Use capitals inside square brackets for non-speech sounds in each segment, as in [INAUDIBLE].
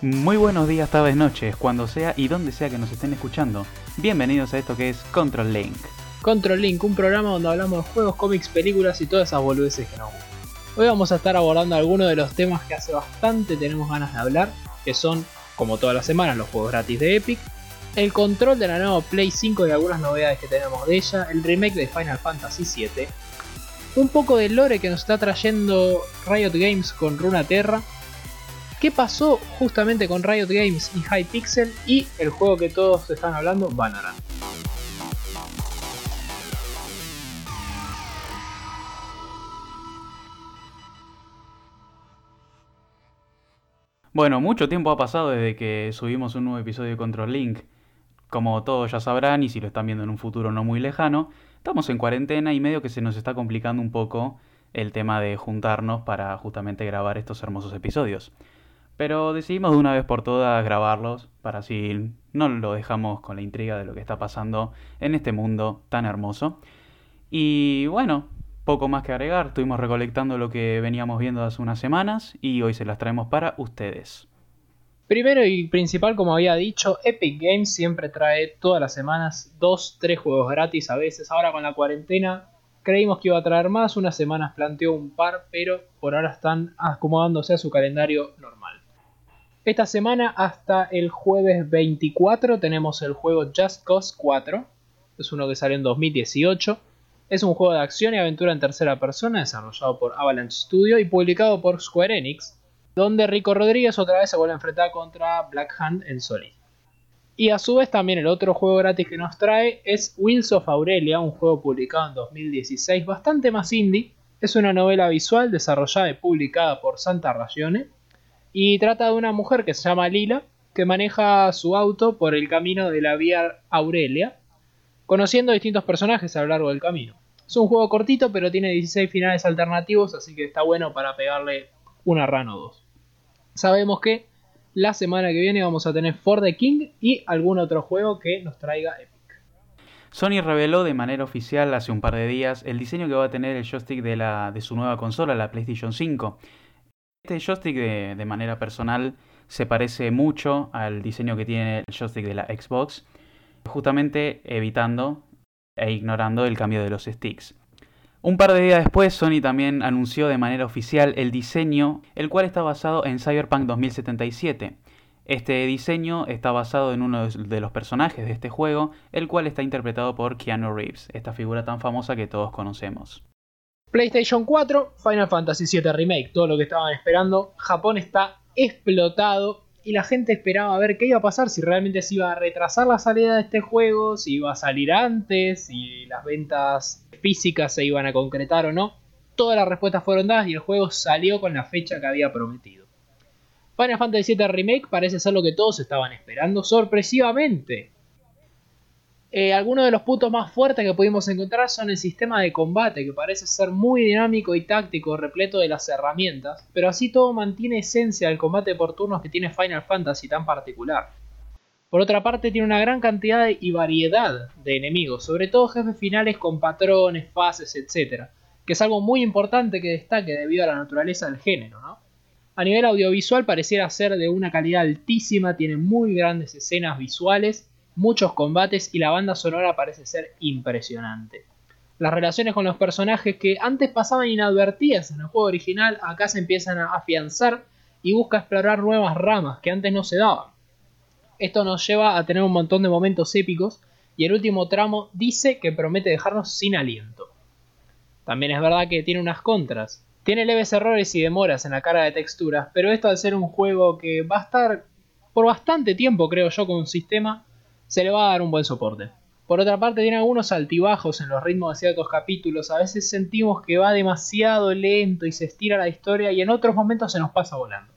Muy buenos días, tardes, noches, cuando sea y donde sea que nos estén escuchando. Bienvenidos a esto que es Control Link. Control Link, un programa donde hablamos de juegos, cómics, películas y todas esas boludeces que nos gustan. Hoy vamos a estar abordando algunos de los temas que hace bastante tenemos ganas de hablar, que son, como todas las semanas, los juegos gratis de Epic, el control de la nueva Play 5 y algunas novedades que tenemos de ella, el remake de Final Fantasy VII, un poco del lore que nos está trayendo Riot Games con Runaterra, qué pasó justamente con Riot Games y Hypixel y el juego que todos están hablando, Valorant. Bueno, mucho tiempo ha pasado desde que subimos un nuevo episodio de Control Link. Como todos ya sabrán, y si lo están viendo en un futuro no muy lejano, estamos en cuarentena y medio que se nos está complicando un poco el tema de juntarnos para justamente grabar estos hermosos episodios. Pero decidimos de una vez por todas grabarlos para así no lo dejamos con la intriga de lo que está pasando en este mundo tan hermoso. Y bueno, poco más que agregar, estuvimos recolectando lo que veníamos viendo hace unas semanas y hoy se las traemos para ustedes. Primero y principal, como había dicho, Epic Games siempre trae todas las semanas dos, tres juegos gratis a veces. Ahora con la cuarentena creímos que iba a traer más, unas semanas planteó un par, pero por ahora están acomodándose a su calendario normal. Esta semana hasta el jueves 24 tenemos el juego Just Cause 4. Es uno que salió en 2018. Es un juego de acción y aventura en tercera persona desarrollado por Avalanche Studio y publicado por Square Enix, donde Rico Rodríguez otra vez se vuelve a enfrentar contra Black Hand en Solid. Y a su vez también el otro juego gratis que nos trae es Wheels of Aurelia, un juego publicado en 2016 bastante más indie. Es una novela visual desarrollada y publicada por Santa Ragione y trata de una mujer que se llama Lila, que maneja su auto por el camino de la vía Aurelia, conociendo distintos personajes a lo largo del camino. Es un juego cortito, pero tiene 16 finales alternativos, así que está bueno para pegarle una run o dos. Sabemos que la semana que viene vamos a tener For the King y algún otro juego que nos traiga Epic. Sony reveló de manera oficial hace un par de días el diseño que va a tener el joystick de, la, de su nueva consola, la PlayStation 5. Este joystick de, manera personal se parece mucho al diseño que tiene el joystick de la Xbox, justamente evitando e ignorando el cambio de los sticks. Un par de días después, Sony también anunció de manera oficial el diseño, el cual está basado en Cyberpunk 2077. Este diseño está basado en uno de los personajes de este juego, el cual está interpretado por Keanu Reeves, esta figura tan famosa que todos conocemos. PlayStation 4, Final Fantasy VII Remake, todo lo que estaban esperando. Japón está explotado y la gente esperaba a ver qué iba a pasar, si realmente se iba a retrasar la salida de este juego, si iba a salir antes, si las ventas físicas se iban a concretar o no. Todas las respuestas fueron dadas y el juego salió con la fecha que había prometido. Final Fantasy VII Remake parece ser lo que todos estaban esperando, sorpresivamente. Eh, algunos de los puntos más fuertes que pudimos encontrar son el sistema de combate, que parece ser muy dinámico y táctico, repleto de las herramientas, pero así todo mantiene esencia del combate por turnos que tiene Final Fantasy tan particular. Por otra parte, tiene una gran cantidad y variedad de enemigos, sobre todo jefes finales con patrones, fases, etc., que es algo muy importante que destaque debido a la naturaleza del género. A nivel audiovisual pareciera ser de una calidad altísima, tiene muy grandes escenas visuales muchos combates y la banda sonora parece ser impresionante. Las relaciones con los personajes que antes pasaban inadvertidas en el juego original, acá se empiezan a afianzar y busca explorar nuevas ramas que antes no se daban. Esto nos lleva a tener un montón de momentos épicos y el último tramo dice que promete dejarnos sin aliento. También es verdad que tiene unas contras. Tiene leves errores y demoras en la carga de texturas, pero esto al ser un juego que va a estar por bastante tiempo creo yo con un sistema, se le va a dar un buen soporte. Por otra parte, tiene algunos altibajos en los ritmos de ciertos capítulos. A veces sentimos que va demasiado lento y se estira la historia y en otros momentos se nos pasa volando.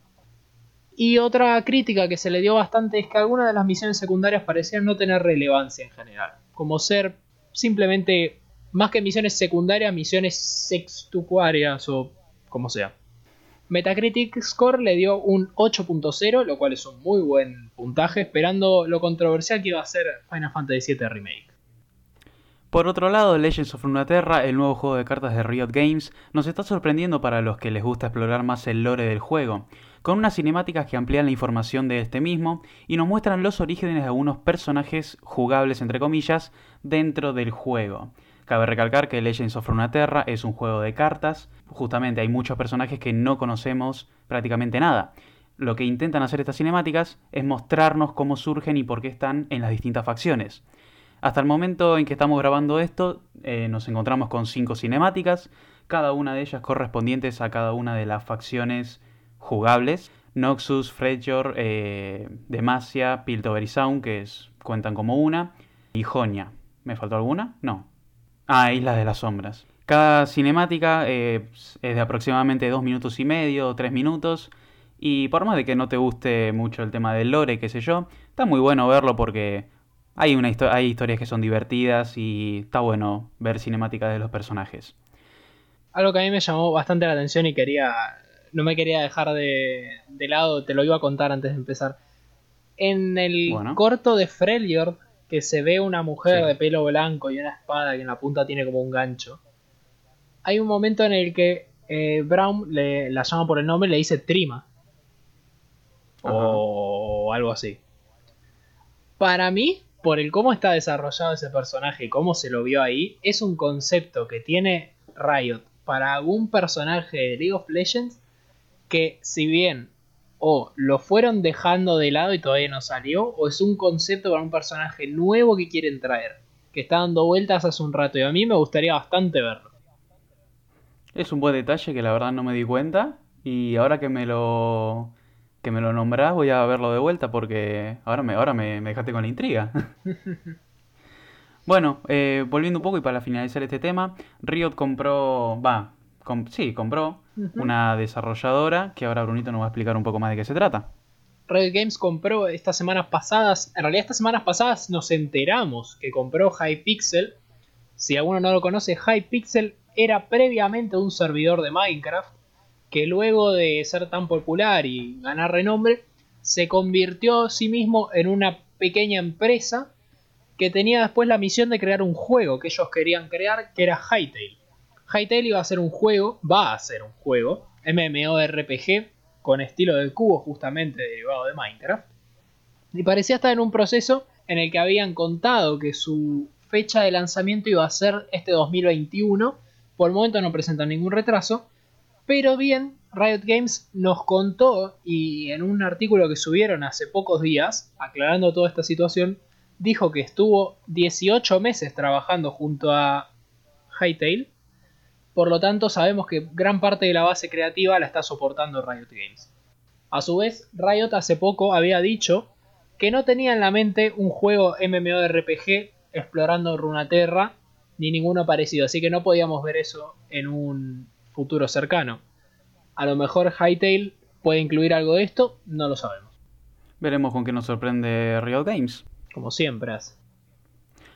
Y otra crítica que se le dio bastante es que algunas de las misiones secundarias parecían no tener relevancia en general. Como ser simplemente, más que misiones secundarias, misiones sextuarias o como sea. Metacritic Score le dio un 8.0, lo cual es un muy buen puntaje, esperando lo controversial que iba a ser Final Fantasy VII Remake. Por otro lado, Legends of Runeterra, el nuevo juego de cartas de Riot Games, nos está sorprendiendo para los que les gusta explorar más el lore del juego. con unas cinemáticas que amplían la información de este mismo y nos muestran los orígenes de algunos personajes jugables, entre comillas, dentro del juego. Cabe recalcar que Legends of Runeterra es un juego de cartas, justamente hay muchos personajes que no conocemos prácticamente nada. Lo que intentan hacer estas cinemáticas es mostrarnos cómo surgen y por qué están en las distintas facciones. Hasta el momento en que estamos grabando esto, eh, nos encontramos con cinco cinemáticas, cada una de ellas correspondientes a cada una de las facciones jugables. Noxus, Fredjor, eh, Demacia, Piltover y Sound, que cuentan como una, y Jonia. ¿Me faltó alguna? No. Ah, Islas de las Sombras. Cada cinemática eh, es de aproximadamente dos minutos y medio tres minutos. Y por más de que no te guste mucho el tema del lore, qué sé yo, está muy bueno verlo porque hay, una hay historias que son divertidas y está bueno ver cinemáticas de los personajes. Algo que a mí me llamó bastante la atención y quería no me quería dejar de, lado, te lo iba a contar antes de empezar. En el corto de Freljord, que se ve una mujer de pelo blanco y una espada que en la punta tiene como un gancho, hay un momento en el que eh, Brown le, la llama por el nombre y le dice Trima. O algo así. Para mí, por el cómo está desarrollado ese personaje y cómo se lo vio ahí, es un concepto que tiene Riot para algún personaje de League of Legends que si bien o lo fueron dejando de lado y todavía no salió, o es un concepto para un personaje nuevo que quieren traer, que está dando vueltas hace un rato y a mí me gustaría bastante verlo. Es un buen detalle que la verdad no me di cuenta y ahora que me lo que me lo nombrás voy a verlo de vuelta porque ahora me, ahora me, dejaste con la intriga. [LAUGHS] bueno, eh, volviendo un poco y para finalizar este tema, Riot compró, va, sí, compró una desarrolladora que ahora Brunito nos va a explicar un poco más de qué se trata. Red Games compró estas semanas pasadas, en realidad estas semanas pasadas nos enteramos que compró Hypixel. Si alguno no lo conoce, Hypixel era previamente un servidor de Minecraft que luego de ser tan popular y ganar renombre, se convirtió a sí mismo en una pequeña empresa que tenía después la misión de crear un juego que ellos querían crear, que era Hytale. Hytale iba a ser un juego, va a ser un juego, MMORPG, con estilo de cubo justamente derivado de Minecraft. Y parecía estar en un proceso en el que habían contado que su fecha de lanzamiento iba a ser este 2021. Por el momento no presentan ningún retraso. Pero bien, Riot Games nos contó y en un artículo que subieron hace pocos días, aclarando toda esta situación, dijo que estuvo 18 meses trabajando junto a Hytale por lo tanto, sabemos que gran parte de la base creativa la está soportando Riot Games. A su vez, Riot hace poco había dicho que no tenía en la mente un juego MMORPG explorando Runaterra ni ninguno parecido, así que no podíamos ver eso en un futuro cercano. A lo mejor Hytale puede incluir algo de esto, no lo sabemos. Veremos con qué nos sorprende Riot Games. Como siempre hace.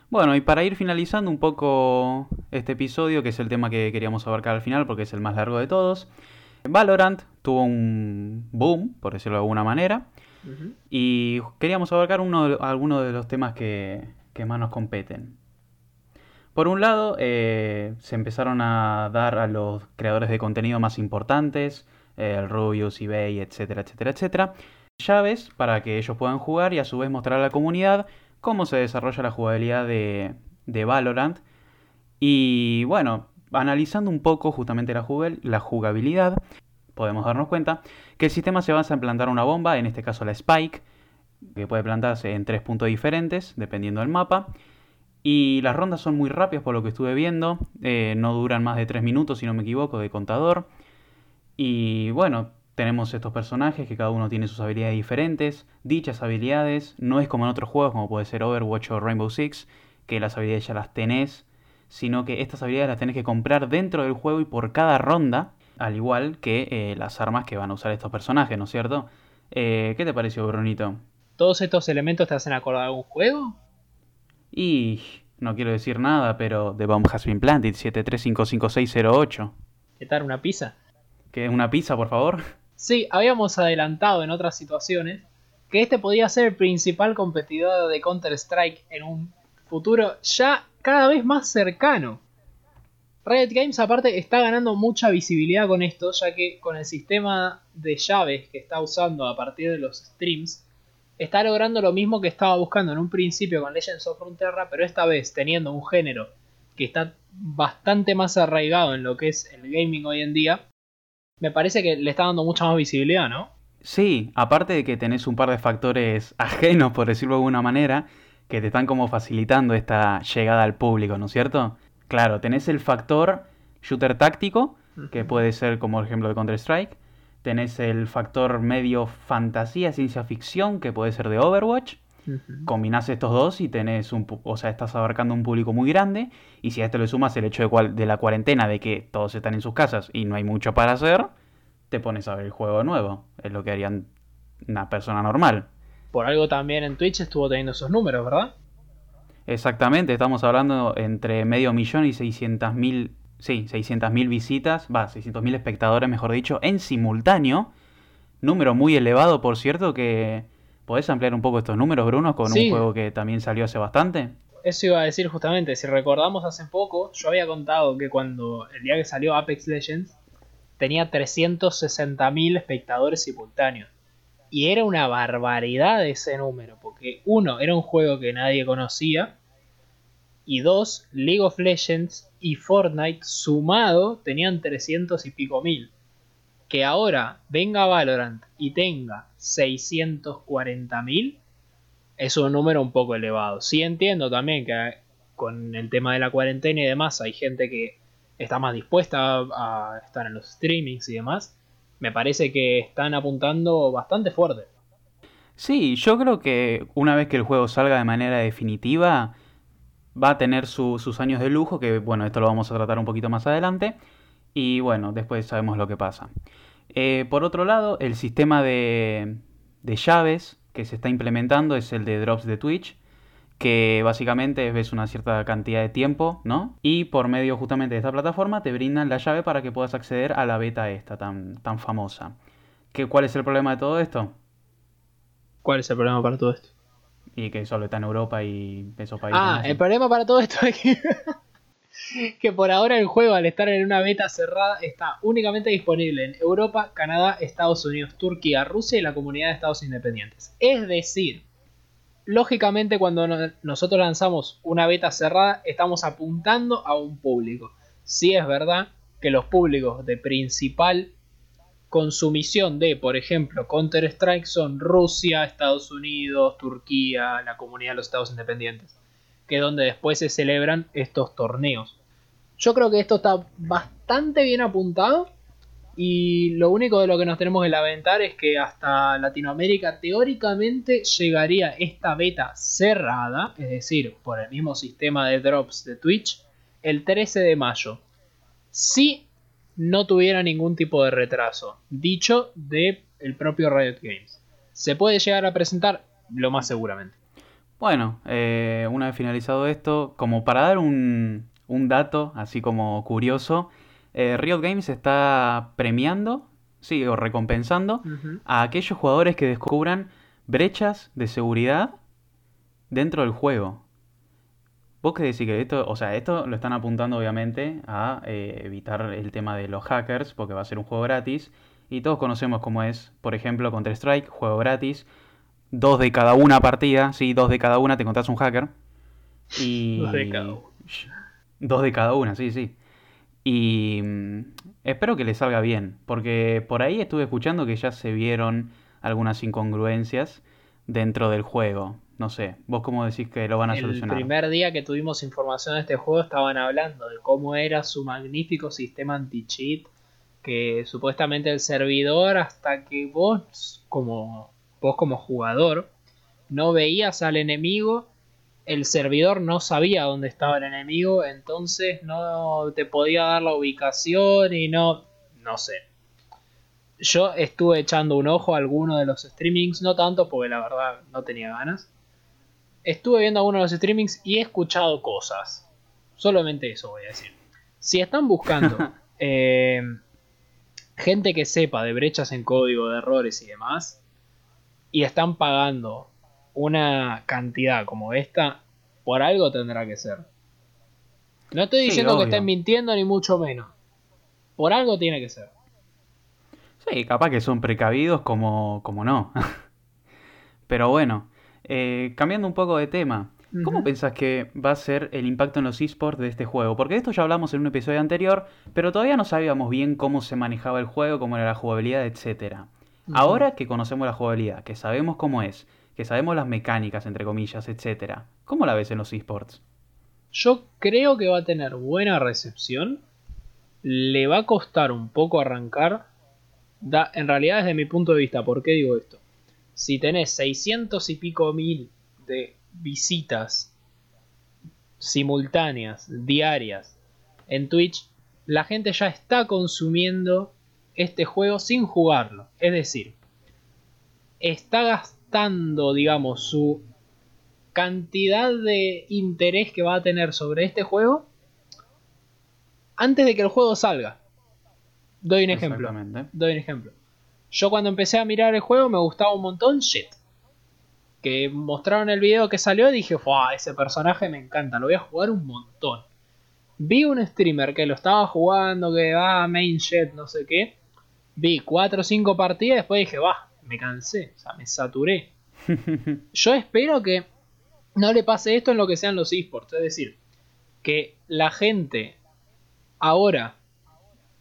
Bueno, y para ir finalizando un poco este episodio, que es el tema que queríamos abarcar al final, porque es el más largo de todos, Valorant tuvo un boom, por decirlo de alguna manera, y queríamos abarcar uno, algunos de los temas que, más nos competen. Por un lado, eh, se empezaron a dar a los creadores de contenido más importantes, el Rubius, eBay, etcétera, etcétera, etcétera, llaves para que ellos puedan jugar y a su vez mostrar a la comunidad cómo se desarrolla la jugabilidad de, Valorant. Y bueno, analizando un poco justamente la, jugabilidad, podemos darnos cuenta que el sistema se basa en plantar una bomba, en este caso la Spike, que puede plantarse en tres puntos diferentes, dependiendo del mapa. Y las rondas son muy rápidas por lo que estuve viendo, eh, no duran más de tres minutos si no me equivoco de contador. Y bueno, tenemos estos personajes que cada uno tiene sus habilidades diferentes. Dichas habilidades no es como en otros juegos como puede ser Overwatch o Rainbow Six, que las habilidades ya las tenés, sino que estas habilidades las tenés que comprar dentro del juego y por cada ronda, al igual que eh, las armas que van a usar estos personajes, ¿no es cierto? Eh, ¿Qué te pareció, Brunito? ¿Todos estos elementos te hacen acordar algún juego? Y no quiero decir nada, pero The Bomb Has Been Planted 73555608. ¿Qué tal, una pizza? ¿Qué, una pizza, por favor? Sí, habíamos adelantado en otras situaciones que este podía ser el principal competidor de Counter-Strike en un futuro ya cada vez más cercano. Riot Games aparte está ganando mucha visibilidad con esto, ya que con el sistema de llaves que está usando a partir de los streams, está logrando lo mismo que estaba buscando en un principio con Legends of Runeterra, pero esta vez teniendo un género que está bastante más arraigado en lo que es el gaming hoy en día, me parece que le está dando mucha más visibilidad, ¿no? Sí, aparte de que tenés un par de factores ajenos, por decirlo de alguna manera, que te están como facilitando esta llegada al público, ¿no es cierto? Claro, tenés el factor shooter táctico, que puede ser como el ejemplo de Counter-Strike. Tenés el factor medio fantasía, ciencia ficción, que puede ser de Overwatch. Combinás estos dos y tenés un, o sea, estás abarcando un público muy grande. Y si a esto le sumas el hecho de, de la cuarentena, de que todos están en sus casas y no hay mucho para hacer, te pones a ver el juego nuevo. Es lo que harían una persona normal. Por algo también en Twitch estuvo teniendo esos números, ¿verdad? Exactamente, estamos hablando entre medio millón y 600 mil, sí, 600 mil visitas, va, 600 mil espectadores, mejor dicho, en simultáneo. Número muy elevado, por cierto, que podés ampliar un poco estos números, Bruno, con un juego que también salió hace bastante. Eso iba a decir justamente, si recordamos hace poco, yo había contado que cuando el día que salió Apex Legends tenía 360 mil espectadores simultáneos. Y era una barbaridad ese número, porque uno, era un juego que nadie conocía, y dos, League of Legends y Fortnite sumado tenían 300 y pico mil. Que ahora venga Valorant y tenga 640 mil, es un número un poco elevado. Sí entiendo también que con el tema de la cuarentena y demás hay gente que está más dispuesta a estar en los streamings y demás me parece que están apuntando bastante fuerte. Sí, yo creo que una vez que el juego salga de manera definitiva, va a tener sus años de lujo, que bueno, esto lo vamos a tratar un poquito más adelante, y bueno, después sabemos lo que pasa. Eh, por otro lado, el sistema de, de llaves que se está implementando es el de drops de Twitch, que básicamente ves una cierta cantidad de tiempo, ¿no? Y por medio justamente de esta plataforma te brindan la llave para que puedas acceder a la beta esta tan, tan famosa. ¿Qué, ¿Cuál es el problema de todo esto? ¿Cuál es el problema para todo esto? Y que solo está en Europa y esos países. Ah, el problema para todo esto es que, [LAUGHS] que por ahora el juego, al estar en una beta cerrada, está únicamente disponible en Europa, Canadá, Estados Unidos, Turquía, Rusia y la comunidad de Estados Independientes. Es decir, lógicamente cuando nosotros lanzamos una beta cerrada estamos apuntando a un público. Si es verdad que los públicos de principal consumición de, por ejemplo, Counter-Strike son Rusia, Estados Unidos, Turquía, la comunidad de los Estados Independientes, que es donde después se celebran estos torneos. Yo creo que esto está bastante bien apuntado y lo único de lo que nos tenemos que lamentar es que hasta Latinoamérica teóricamente llegaría esta beta cerrada, es decir, por el mismo sistema de drops de Twitch, el 13 de mayo. Si no tuviera ningún tipo de retraso, dicho de el propio Riot Games. Se puede llegar a presentar lo más seguramente. Bueno, eh, una vez finalizado esto, como para dar un, un dato así como curioso, eh, Riot Games está premiando, sí, o recompensando a aquellos jugadores que descubran brechas de seguridad dentro del juego. ¿Vos qué decís que esto, o sea, esto lo están apuntando obviamente a eh, evitar el tema de los hackers, porque va a ser un juego gratis, y todos conocemos cómo es, por ejemplo, Counter-Strike, juego gratis, dos de cada una partida, sí, dos de cada una te encontrás un hacker. Y... Dos de cada una. Dos de cada una, sí, sí. Y mm, espero que le salga bien, porque por ahí estuve escuchando que ya se vieron algunas incongruencias dentro del juego. No sé, vos cómo decís que lo van a solucionar. El primer día que tuvimos información de este juego estaban hablando de cómo era su magnífico sistema anti-cheat, que supuestamente el servidor hasta que vos como vos como jugador no veías al enemigo el servidor no sabía dónde estaba el enemigo, entonces no te podía dar la ubicación y no, no sé. Yo estuve echando un ojo a alguno de los streamings, no tanto porque la verdad no tenía ganas. Estuve viendo algunos de los streamings y he escuchado cosas. Solamente eso voy a decir. Si están buscando [LAUGHS] eh, gente que sepa de brechas en código, de errores y demás, y están pagando una cantidad como esta, por algo tendrá que ser. No estoy Sí, diciendo que estén mintiendo ni mucho menos. Por algo tiene que ser. Sí, capaz que son precavidos como, como no. [LAUGHS] Pero bueno, eh, cambiando un poco de tema, ¿cómo Ujú. pensás que va a ser el impacto en los esports de este juego? Porque de esto ya hablamos en un episodio anterior, pero todavía no sabíamos bien cómo se manejaba el juego, cómo era la jugabilidad, Ahora que conocemos la jugabilidad, que sabemos cómo es, que sabemos las mecánicas, entre comillas, etcétera, ¿cómo la ves en los esports? Yo creo que va a tener buena recepción. Le va a costar un poco arrancar. Da, en realidad, desde mi punto de vista, ¿por qué digo esto? Si tenés 600 y pico mil de visitas simultáneas, diarias, en Twitch, la gente ya está consumiendo este juego sin jugarlo. Es decir, está gastando, digamos, su cantidad de interés que va a tener sobre este juego antes de que el juego salga. Doy un ejemplo. Doy un ejemplo. Yo cuando empecé a mirar el juego me gustaba un montón Shit. Que mostraron el video que salió y dije, ¡Fua! Ese personaje me encanta, lo voy a jugar un montón. Vi un streamer que lo estaba jugando, que va ah, main jet, no sé qué. Vi 4 o 5 partidas después dije, va, me cansé, o sea, me saturé. [LAUGHS] Yo espero que no le pase esto en lo que sean los esports. Es decir, que la gente ahora,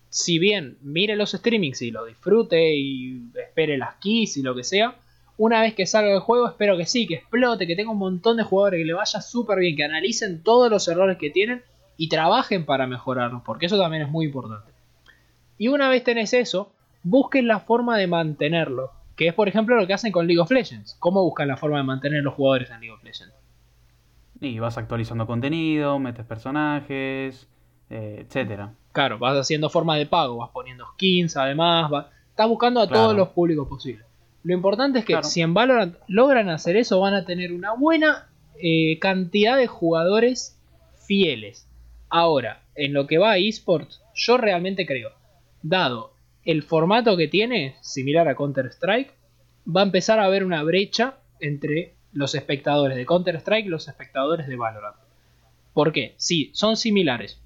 si bien mire los streamings y lo disfrute y espere las keys y lo que sea, una vez que salga el juego espero que sí, que explote, que tenga un montón de jugadores, que le vaya súper bien, que analicen todos los errores que tienen y trabajen para mejorarlos, porque eso también es muy importante. Y una vez tenés eso, busquen la forma de mantenerlo, que es por ejemplo lo que hacen con League of Legends. ¿Cómo buscan la forma de mantener los jugadores en League of Legends? Y vas actualizando contenido, metes personajes, eh, etcétera. Claro, vas haciendo forma de pago, vas poniendo skins, además, vas... estás buscando a Claro. todos los públicos posibles. Lo importante es que Claro. si en Valorant logran hacer eso, van a tener una buena eh, cantidad de jugadores fieles. Ahora, en lo que va a esports, yo realmente creo, dado el formato que tiene, similar a Counter-Strike, va a empezar a haber una brecha entre los espectadores de Counter-Strike y los espectadores de Valorant. ¿Por qué? Sí, son similares.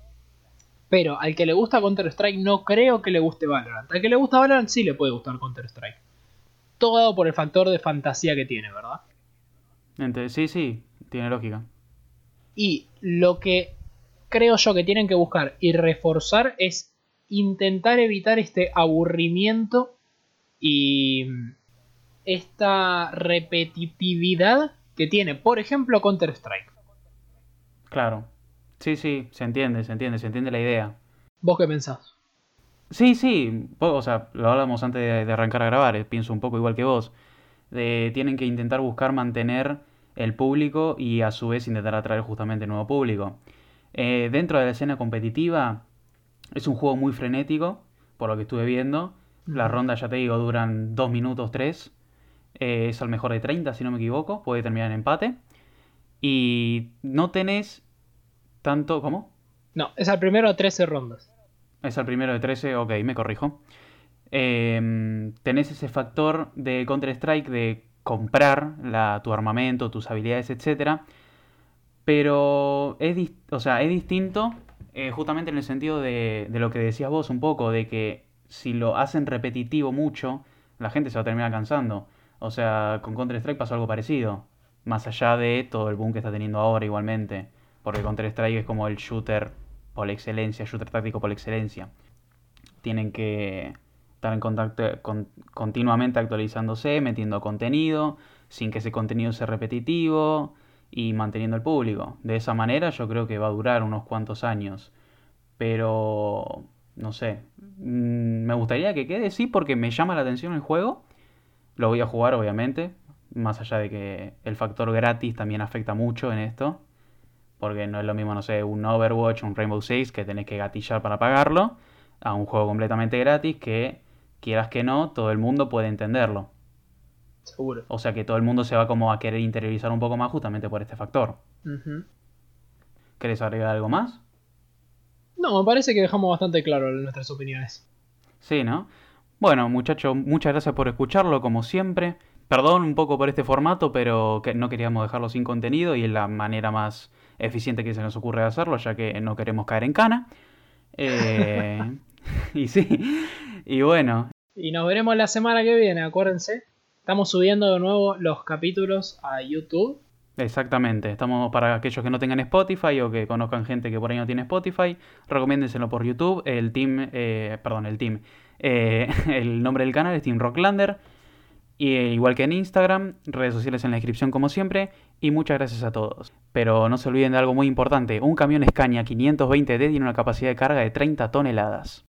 Pero al que le gusta Counter-Strike no creo que le guste Valorant. Al que le gusta Valorant sí le puede gustar Counter-Strike. Todo dado por el factor de fantasía que tiene, ¿verdad? Ente- sí, sí, tiene lógica. Y lo que creo yo que tienen que buscar y reforzar es intentar evitar este aburrimiento y esta repetitividad que tiene, por ejemplo, Counter-Strike. Claro. Sí, sí, se entiende, se entiende, se entiende la idea. ¿Vos qué pensás? Sí, sí, o sea, lo hablamos antes de, de arrancar a grabar, eh, pienso un poco igual que vos. De- tienen que intentar buscar mantener el público y a su vez intentar atraer justamente nuevo público. Eh, dentro de la escena competitiva es un juego muy frenético, por lo que estuve viendo. Las rondas, ya te digo, duran 2 minutos, 3. es al mejor de 30, si no me equivoco, puede terminar en empate. Y no tenés tanto... ¿Cómo? No, es al primero a 13 rondas. Es al primero de 13, ok, me corrijo. Em, tenés ese factor de Counter-Strike de comprar la, tu armamento, tus habilidades, etc. Pero es, o sea, es distinto eh, justamente en el sentido de, de lo que decías vos un poco, de que si lo hacen repetitivo mucho, la gente se va a terminar cansando. O sea, con Counter-Strike pasó algo parecido. Más allá de todo el boom que está teniendo ahora igualmente. Porque Counter-Strike es como el shooter por excelencia, shooter táctico por excelencia. Tienen que estar en contacto con- continuamente actualizándose, metiendo contenido, sin que ese contenido sea repetitivo y manteniendo el público. De esa manera yo creo que va a durar unos cuantos años. Pero, no sé, mm, me gustaría que quede, sí, porque me llama la atención el juego. Lo voy a jugar, obviamente, más allá de que el factor gratis también afecta mucho en esto. Porque no es lo mismo, no sé, un Overwatch, un Rainbow Six que tenés que gatillar para pagarlo, a un juego completamente gratis que, quieras que no, todo el mundo puede entenderlo. Seguro. O sea que todo el mundo se va como a querer interiorizar un poco más justamente por este factor. Ujú. ¿Querés agregar algo más? No, me parece que dejamos bastante claro nuestras opiniones. Sí, ¿no? Bueno, muchachos, muchas gracias por escucharlo, como siempre. Perdón un poco por este formato, pero que no queríamos dejarlo sin contenido y es la manera más eficiente que se nos ocurre hacerlo, ya que no queremos caer en cana. Eh, [LAUGHS] [LAUGHS] y sí, y bueno. Y nos veremos la semana que viene, acuérdense. Estamos subiendo de nuevo los capítulos a YouTube. Exactamente, estamos para aquellos que no tengan Spotify o que conozcan gente que por ahí no tiene Spotify, recomiéndenselo por YouTube. El team, eh, perdón, el team, eh, [LAUGHS] el nombre del canal es Team Rocklander. Y eh, igual que en Instagram, redes sociales en la descripción como siempre. Y muchas gracias a todos. Pero no se olviden de algo muy importante. Un camión Scania 520D tiene una capacidad de carga de 30 toneladas.